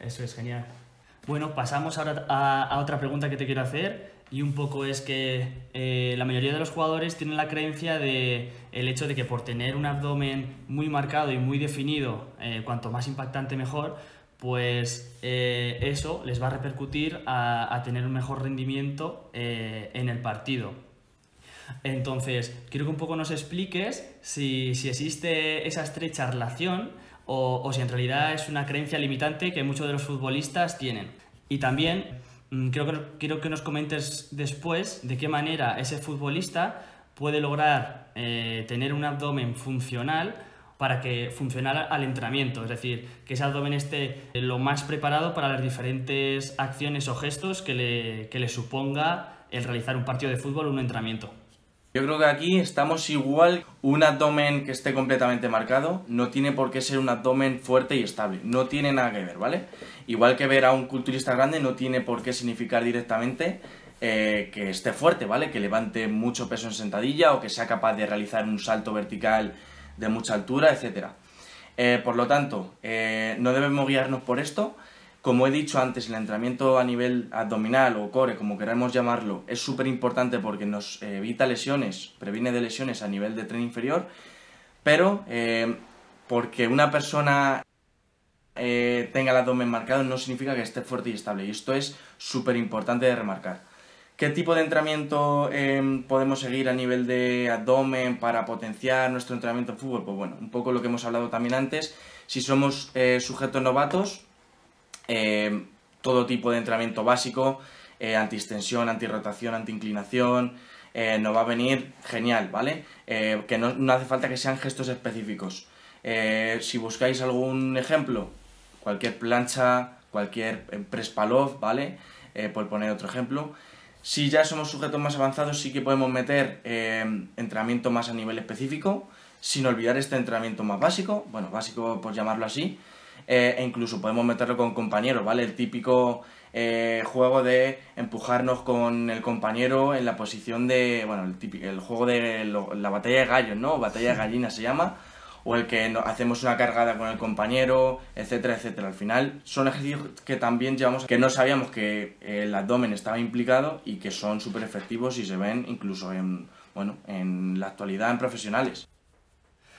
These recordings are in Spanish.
Eso es genial. Bueno, pasamos ahora a, otra pregunta que te quiero hacer y un poco es que eh, la mayoría de los jugadores tienen la creencia de el hecho de que por tener un abdomen muy marcado y muy definido, eh, cuanto más impactante mejor, pues eh, eso les va a repercutir a, tener un mejor rendimiento en el partido. Entonces, quiero que un poco nos expliques si, si existe esa estrecha relación o, si en realidad es una creencia limitante que muchos de los futbolistas tienen. Y también mm, creo que, quiero que nos comentes después de qué manera ese futbolista puede lograr eh, tener un abdomen funcional para que funcionara al entrenamiento, es decir, que ese abdomen esté lo más preparado para las diferentes acciones o gestos que le, que le suponga el realizar un partido de fútbol o un entrenamiento. Yo creo que aquí estamos igual, un abdomen que esté completamente marcado no tiene por qué ser un abdomen fuerte y estable, no tiene nada que ver, ¿vale? Igual que ver a un culturista grande no tiene por qué significar directamente eh, que esté fuerte, ¿vale? Que levante mucho peso en sentadilla o que sea capaz de realizar un salto vertical de mucha altura, etc. Eh, por lo tanto, eh, no debemos guiarnos por esto, como he dicho antes, el entrenamiento a nivel abdominal o core, como queramos llamarlo, es súper importante porque nos evita lesiones, previene de lesiones a nivel de tren inferior, pero eh, porque una persona eh, tenga el abdomen marcado no significa que esté fuerte y estable, y esto es súper importante de remarcar. ¿Qué tipo de entrenamiento em, podemos seguir a nivel de abdomen para potenciar nuestro entrenamiento en fútbol? Pues bueno, un poco lo que hemos hablado también antes. Si somos eh, sujetos novatos, eh, todo tipo de entrenamiento básico, eh, anti-extensión, anti-rotación, anti-inclinación, eh, nos va a venir genial, ¿vale? que no, hace falta que sean gestos específicos. si buscáis algún ejemplo, cualquier plancha, cualquier press palov, ¿vale? por poner otro ejemplo. Si ya somos sujetos más avanzados, sí que podemos meter entrenamiento más a nivel específico, sin olvidar este entrenamiento más básico, bueno, básico por llamarlo así, eh, e incluso podemos meterlo con compañeros, ¿vale? El típico eh, juego de empujarnos con el compañero en la posición de, bueno, el, típico, el juego de la batalla de gallos, ¿no? Batalla de gallinas se llama, o el que hacemos una cargada con el compañero, etcétera, etcétera. Al final son ejercicios que también llevamos, que no sabíamos que el abdomen estaba implicado y que son súper efectivos y se ven incluso en, bueno, en la actualidad en profesionales.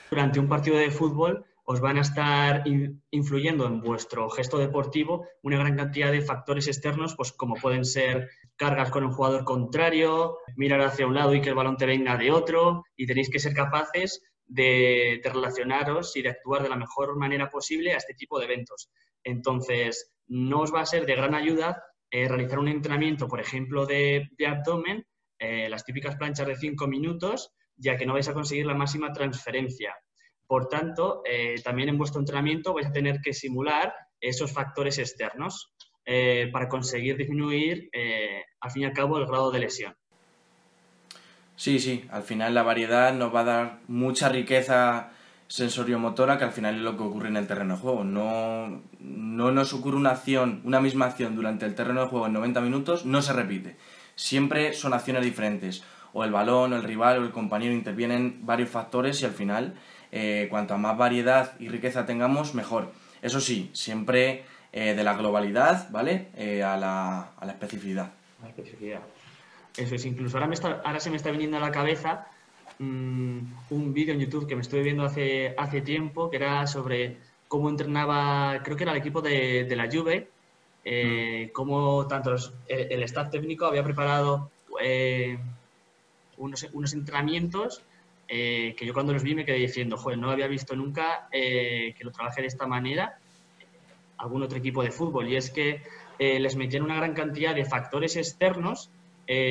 Durante un partido de fútbol os van a estar influyendo en vuestro gesto deportivo una gran cantidad de factores externos, pues como pueden ser cargas con un jugador contrario, mirar hacia un lado y que el balón te venga de otro, y tenéis que ser capaces de, relacionaros y de actuar de la mejor manera posible a este tipo de eventos. Entonces, no os va a ser de gran ayuda eh, realizar un entrenamiento, por ejemplo, de, abdomen, eh, las típicas planchas de 5 minutos, ya que no vais a conseguir la máxima transferencia. Por tanto, eh, también en vuestro entrenamiento vais a tener que simular esos factores externos eh, para conseguir disminuir, eh, al fin y al cabo, el grado de lesión. Sí, sí, al final la variedad nos va a dar mucha riqueza sensoriomotora que al final es lo que ocurre en el terreno de juego. No, no nos ocurre una acción, una misma acción durante el terreno de juego en 90 minutos, no se repite. Siempre son acciones diferentes. O el balón, o el rival, o el compañero intervienen varios factores y al final eh, cuanto más variedad y riqueza tengamos, mejor. Eso sí, siempre eh, de la globalidad, ¿vale? Eh, a, la, a, la, especificidad. La especificidad. Eso es, incluso ahora, me está, ahora se me está viniendo a la cabeza mm, un vídeo en YouTube que me estuve viendo hace, hace tiempo, que era sobre cómo entrenaba, creo que era el equipo de, de la Juve, mm. cómo tanto el, staff técnico había preparado unos, unos entrenamientos eh, que yo cuando los vi me quedé diciendo, joder, no había visto nunca eh, que lo trabaje de esta manera algún otro equipo de fútbol. Y es que eh, les metían una gran cantidad de factores externos,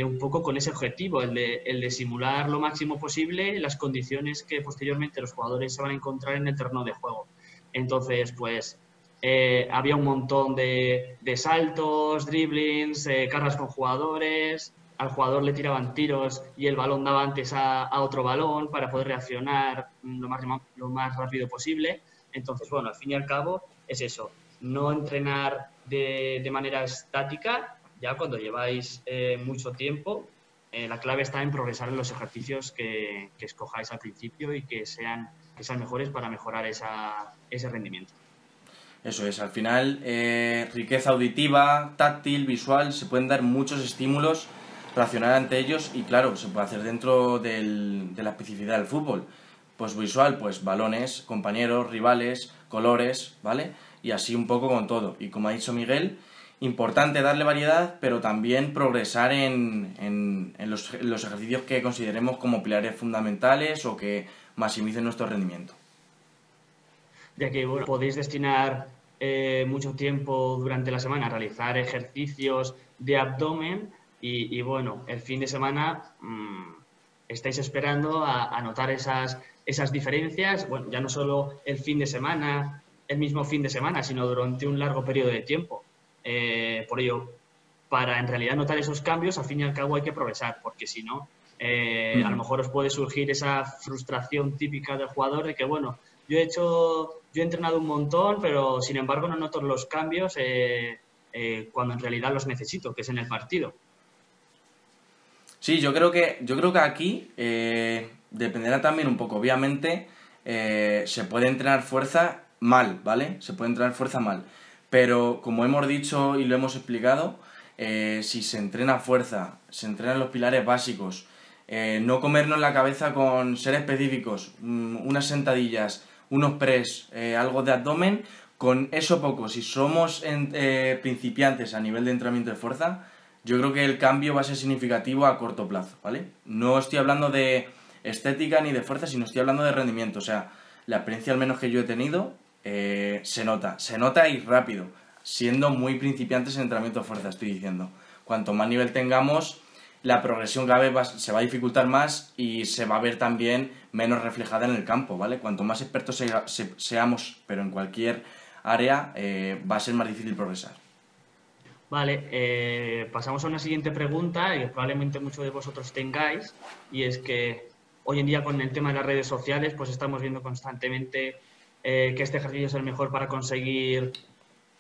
un poco con ese objetivo, el de, simular lo máximo posible las condiciones que posteriormente los jugadores se van a encontrar en el terreno de juego. Entonces, pues había un montón de, de saltos, driblings, cargas con jugadores, al jugador le tiraban tiros y el balón daba antes a, otro balón para poder reaccionar lo más, lo más rápido posible. Entonces, bueno, al fin y al cabo es eso, no entrenar de, manera estática, ya cuando lleváis eh, mucho tiempo, eh, la clave está en progresar en los ejercicios que, escojáis al principio y que sean, que sean mejores para mejorar ese rendimiento. Eso es, al final, eh, riqueza auditiva, táctil, visual, se pueden dar muchos estímulos, racionar ante ellos y claro, se puede hacer dentro del, de la especificidad del fútbol. Pues visual, pues balones, compañeros, rivales, colores, ¿vale? Y así un poco con todo. Y como ha dicho Miguel, importante darle variedad, pero también progresar en, en, en los, los ejercicios que consideremos como pilares fundamentales o que maximicen nuestro rendimiento ya que podéis destinar eh, mucho tiempo durante la semana a realizar ejercicios de abdomen y, bueno, el fin de semana mmm, estáis esperando a, notar esas, esas diferencias, bueno, ya no solo el fin de semana, el mismo fin de semana, sino durante un largo periodo de tiempo. Eh, por ello, para en realidad notar esos cambios, al fin y al cabo hay que progresar, porque si no, eh, a lo mejor os puede surgir esa frustración típica del jugador de que, bueno, yo he hecho yo he entrenado un montón, pero sin embargo no noto los cambios eh, eh, cuando en realidad los necesito, que es en el partido. Sí, yo creo que, yo creo que aquí eh, dependerá también un poco. Obviamente se puede entrenar fuerza mal, ¿vale? Se puede entrenar fuerza mal. Pero como hemos dicho y lo hemos explicado, si se entrena fuerza, se entrenan los pilares básicos, no comernos la cabeza con ser específicos, mm, unas sentadillas, unos press, eh, algo de abdomen, con eso poco, si somos eh, principiantes a nivel de entrenamiento de fuerza, yo creo que el cambio va a ser significativo a corto plazo, ¿vale? No estoy hablando de estética ni de fuerza, sino estoy hablando de rendimiento. O sea, la experiencia al menos que yo he tenido eh, se nota, se nota y rápido, siendo muy principiantes en entrenamiento de fuerza, estoy diciendo. Cuanto más nivel tengamos, la progresión cada vez se va a dificultar más y se va a ver también menos reflejada en el campo, ¿vale? Cuanto más expertos seamos, pero en cualquier área, eh, va a ser más difícil progresar. Vale, eh, pasamos a una siguiente pregunta que probablemente muchos de vosotros tengáis y es que hoy en día con el tema de las redes sociales pues estamos viendo constantemente eh, que este ejercicio es el mejor para conseguir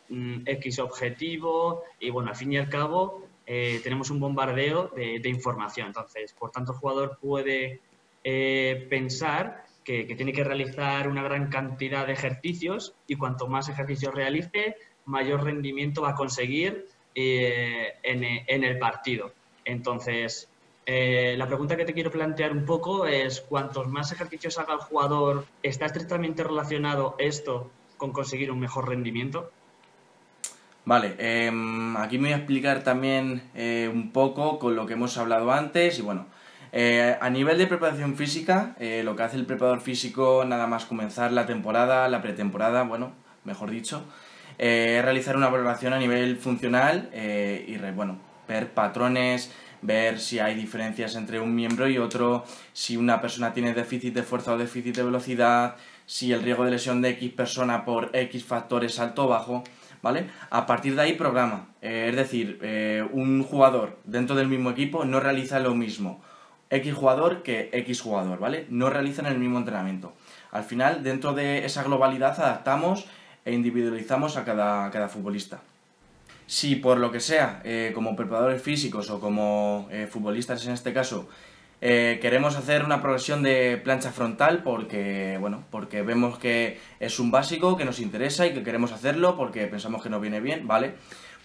mm, X objetivo y bueno, al fin y al cabo eh, tenemos un bombardeo de, información. Entonces, por tanto, el jugador puede eh, pensar que, tiene que realizar una gran cantidad de ejercicios y cuanto más ejercicios realice, mayor rendimiento va a conseguir eh, en, el partido. Entonces, la pregunta que te quiero plantear un poco es, cuantos más ejercicios haga el jugador, ¿está estrictamente relacionado esto con conseguir un mejor rendimiento? Vale, em, aquí me voy a explicar también eh, un poco con lo que hemos hablado antes y bueno, eh, a nivel de preparación física, eh, lo que hace el preparador físico nada más comenzar la temporada, la pretemporada, bueno, mejor dicho, es realizar una valoración a nivel funcional y bueno, ver patrones, ver si hay diferencias entre un miembro y otro, si una persona tiene déficit de fuerza o déficit de velocidad, si el riesgo de lesión de X persona por X factores alto o bajo. ¿vale? A partir de ahí programa. Eh, es decir, eh, un jugador dentro del mismo equipo no realiza lo mismo X jugador que X jugador, ¿vale? No realizan el mismo entrenamiento. Al final, dentro de esa globalidad, adaptamos e individualizamos a cada, cada futbolista. Si por lo que sea, eh, como preparadores físicos o como futbolistas en este caso, eh, queremos hacer una progresión de plancha frontal porque, bueno, porque vemos que es un básico que nos interesa y que queremos hacerlo porque pensamos que nos viene bien, ¿vale?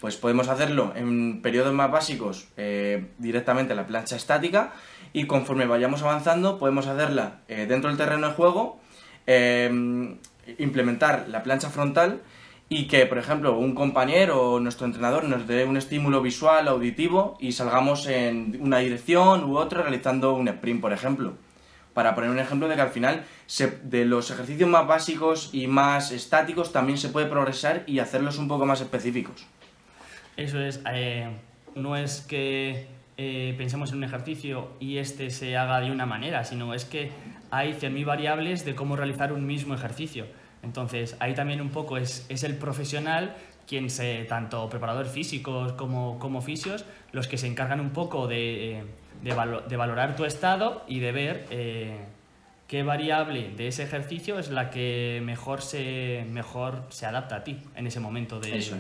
Pues podemos hacerlo en periodos más básicos eh, directamente en la plancha estática y conforme vayamos avanzando podemos hacerla eh, dentro del terreno de juego, implementar la plancha frontal y que, por ejemplo, un compañero o nuestro entrenador nos dé un estímulo visual, auditivo y salgamos en una dirección u otra realizando un sprint, por ejemplo. Para poner un ejemplo de que al final de los ejercicios más básicos y más estáticos también se puede progresar y hacerlos un poco más específicos. Eso es, eh, no es que eh, pensemos en un ejercicio y este se haga de una manera, sino es que hay 100.000 variables de cómo realizar un mismo ejercicio. Entonces, ahí también un poco es, es el profesional quien se, tanto preparadores físicos como, como fisios, los que se encargan un poco de, de, valorar tu estado y de ver eh, qué variable de ese ejercicio es la que mejor se, mejor se adapta a ti en ese momento de,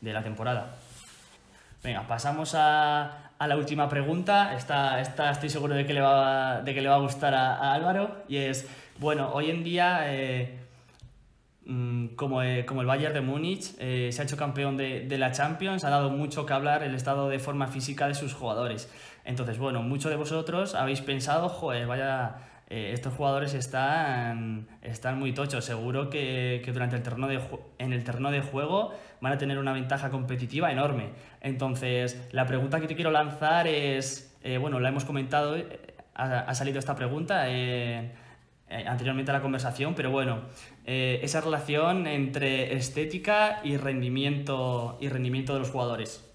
de la temporada. Venga, pasamos a, a la última pregunta. Esta, esta, estoy seguro de que le va, de que le va a gustar a, Álvaro. Y es, bueno, hoy en día... Eh, Mm, como, eh, como, el Bayern de Múnich eh, se ha hecho campeón de, de, la Champions, ha dado mucho que hablar el estado de forma física de sus jugadores. Entonces, bueno, muchos de vosotros habéis pensado, joder, vaya, eh, estos jugadores están, están muy tochos. Seguro que, que durante el terreno de, en el terreno de juego van a tener una ventaja competitiva enorme. Entonces, la pregunta que te quiero lanzar es, bueno, la hemos comentado, ha, ha salido esta pregunta. Eh, anteriormente a la conversación, pero bueno, eh, esa relación entre estética y rendimiento, y rendimiento de los jugadores.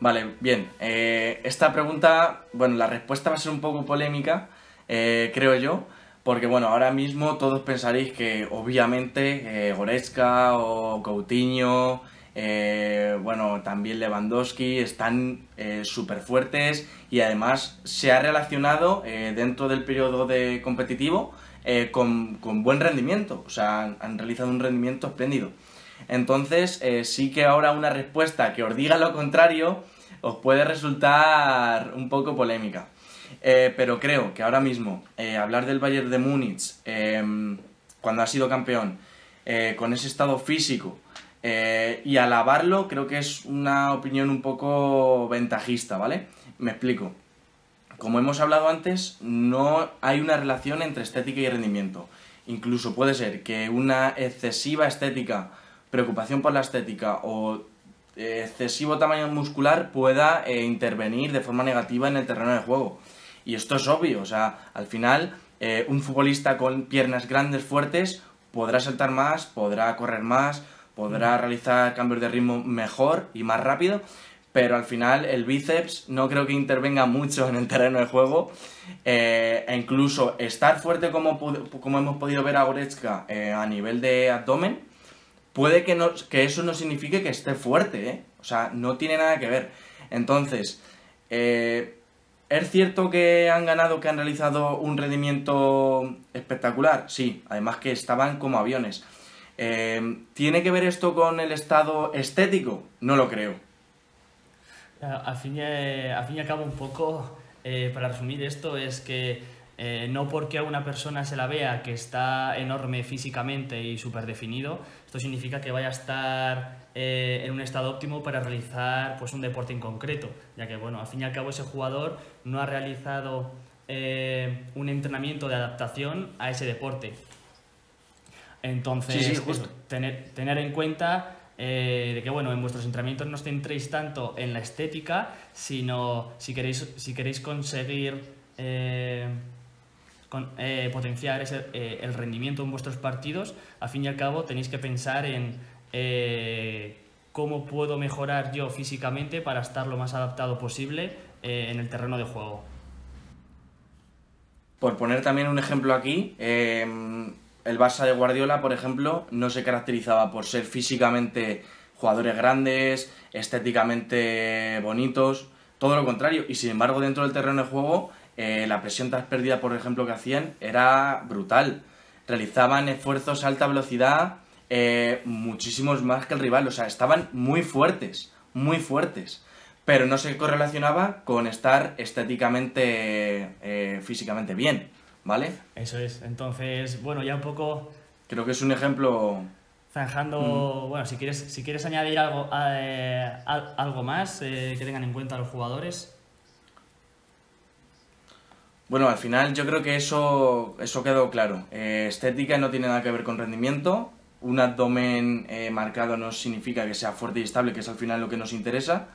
Vale, bien. Eh, esta pregunta, bueno, la respuesta va a ser un poco polémica, creo yo, porque bueno, ahora mismo todos pensaréis que obviamente Goretzka o Coutinho eh, bueno, también Lewandowski, están eh, súper fuertes y además se ha relacionado eh, dentro del periodo de competitivo con, buen rendimiento, o sea, han, realizado un rendimiento espléndido. Entonces, sí que ahora una respuesta que os diga lo contrario os puede resultar un poco polémica. Pero creo que ahora mismo hablar del Bayern de Múnich cuando ha sido campeón, con ese estado físico, eh, y alabarlo creo que es una opinión un poco ventajista, ¿vale? Me explico. Como hemos hablado antes, no hay una relación entre estética y rendimiento. Incluso puede ser que una excesiva estética, preocupación por la estética o eh, excesivo tamaño muscular pueda eh, intervenir de forma negativa en el terreno de juego. Y esto es obvio, o sea, al final un futbolista con piernas grandes, fuertes, podrá saltar más, podrá correr más, podrá realizar cambios de ritmo mejor y más rápido, pero al final el bíceps no creo que intervenga mucho en el terreno de juego eh, e incluso estar fuerte como, como hemos podido ver a Goretzka eh, a nivel de abdomen, puede que, no, que eso no signifique que esté fuerte, ¿eh? o sea, no tiene nada que ver. Entonces, ¿es cierto que han ganado, que han realizado un rendimiento espectacular? Sí, además que estaban como aviones. Eh, ¿Tiene que ver esto con el estado estético? No lo creo. Al fin y, al, fin y cabo, un poco, eh, para resumir esto, es que eh, no porque a una persona se la vea que está enorme físicamente y súper definido, esto significa que vaya a estar en un estado óptimo para realizar pues, un deporte en concreto, ya que, bueno, al fin y al cabo ese jugador no ha realizado un entrenamiento de adaptación a ese deporte. Entonces, tener, tener en cuenta eh, de que bueno, en vuestros entrenamientos no os centréis tanto en la estética, sino si queréis, si queréis conseguir eh, eh, potenciar el rendimiento en vuestros partidos, al fin y al cabo tenéis que pensar en cómo puedo mejorar yo físicamente para estar lo más adaptado posible en el terreno de juego. Por poner también un ejemplo aquí, el Barça de Guardiola, por ejemplo, no se caracterizaba por ser físicamente jugadores grandes, estéticamente bonitos, todo lo contrario. Y sin embargo, dentro del terreno de juego, eh, la presión tras pérdida, por ejemplo, que hacían era brutal. Realizaban esfuerzos a alta velocidad, eh, muchísimos más que el rival. O sea, estaban muy fuertes, muy fuertes. Pero no se correlacionaba con estar estéticamente, eh, físicamente bien. ¿vale? Eso es. Entonces, bueno, ya un poco... Creo que es un ejemplo... Zanjando, bueno, si quieres, si quieres añadir algo, algo más que tengan en cuenta los jugadores. Bueno, al final yo creo que eso, eso quedó claro. Eh, estética no tiene nada que ver con rendimiento. Un abdomen marcado no significa que sea fuerte y estable, que es al final lo que nos interesa.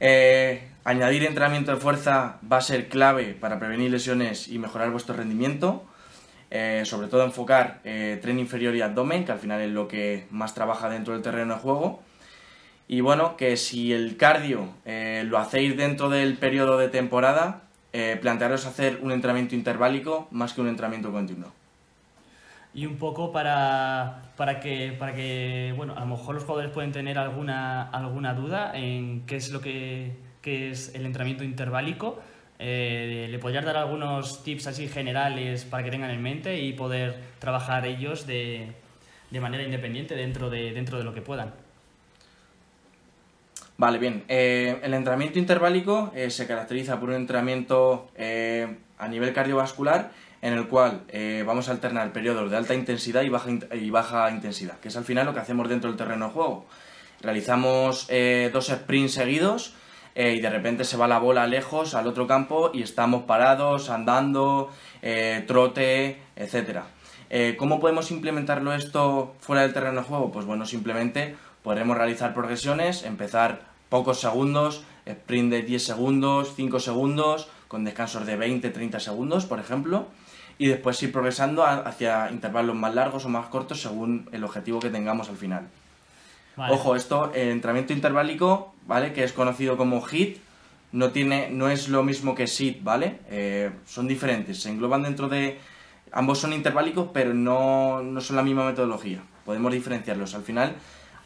Eh, añadir entrenamiento de fuerza va a ser clave para prevenir lesiones y mejorar vuestro rendimiento. Eh, sobre todo enfocar eh, tren inferior y abdomen, que al final es lo que más trabaja dentro del terreno de juego. Y bueno, que si el cardio lo hacéis dentro del periodo de temporada, plantearos hacer un entrenamiento interválico más que un entrenamiento continuo y un poco para, para, que, para que, bueno, a lo mejor los jugadores pueden tener alguna, alguna duda en qué es lo que, es el entrenamiento interválico. Eh, ¿Le podrías dar algunos tips así generales para que tengan en mente y poder trabajar ellos de, de manera independiente dentro de, dentro de lo que puedan? Vale, bien. Eh, el entrenamiento interválico eh, se caracteriza por un entrenamiento a nivel cardiovascular en el cual eh, vamos a alternar periodos de alta intensidad y baja, y baja intensidad, que es al final lo que hacemos dentro del terreno de juego. Realizamos eh, dos sprints seguidos eh, y de repente se va la bola lejos al otro campo y estamos parados, andando, trote, etc. ¿Cómo podemos implementarlo esto fuera del terreno de juego? Pues bueno, simplemente podremos realizar progresiones, empezar pocos segundos, sprint de 10 segundos, 5 segundos, con descansos de 20, 30 segundos, por ejemplo, y después ir progresando hacia intervalos más largos o más cortos según el objetivo que tengamos al final. Ojo, esto, el entrenamiento interválico, ¿vale? Que es conocido como HIT, no, tiene, no es lo mismo que SIT, ¿vale? Eh, son diferentes, se engloban dentro de... Ambos son interválicos, pero no, no son la misma metodología. Podemos diferenciarlos. Al final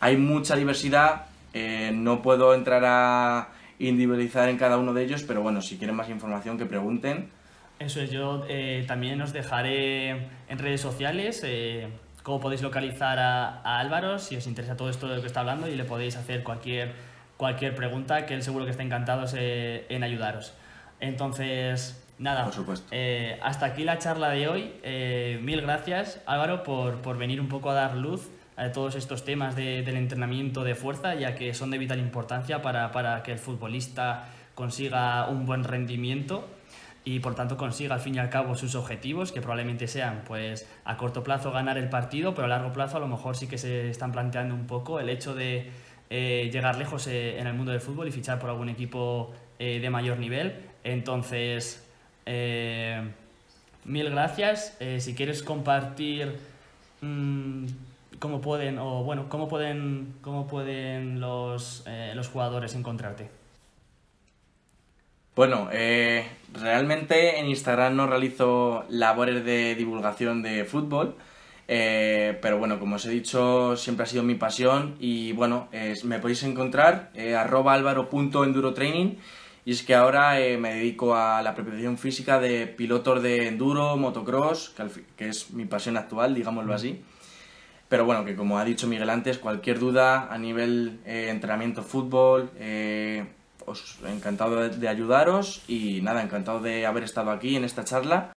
hay mucha diversidad, eh, no puedo entrar a individualizar en cada uno de ellos, pero bueno, si quieren más información que pregunten eso es, yo eh, también os dejaré en redes sociales eh, cómo podéis localizar a, Álvaro si os interesa todo esto de lo que está hablando y le podéis hacer cualquier, cualquier pregunta que él seguro que está encantado eh, en ayudaros. Entonces, nada, por supuesto. hasta aquí la charla de hoy. mil gracias Álvaro por, por, venir un poco a dar luz todos estos temas de, del entrenamiento de fuerza, ya que son de vital importancia para, para que el futbolista consiga un buen rendimiento y por tanto consiga al fin y al cabo sus objetivos, que probablemente sean pues a corto plazo ganar el partido, pero a largo plazo a lo mejor sí que se están planteando un poco el hecho de eh, llegar lejos eh, en el mundo del fútbol y fichar por algún equipo eh, de mayor nivel. Entonces, mil gracias. si quieres compartir mm, cómo pueden, o bueno, cómo pueden, cómo pueden los, los jugadores encontrarte. Bueno, eh, realmente en Instagram no realizo labores de divulgación de fútbol, eh, pero bueno, como os he dicho, siempre ha sido mi pasión y bueno, me podéis encontrar eh, arroba alvaro.endurotraining y es que ahora eh, me dedico a la preparación física de pilotos de enduro, motocross, que, que es mi pasión actual, digámoslo así. Pero bueno, que como ha dicho Miguel antes, cualquier duda a nivel entrenamiento fútbol, encantado de ayudaros y nada, encantado de haber estado aquí en esta charla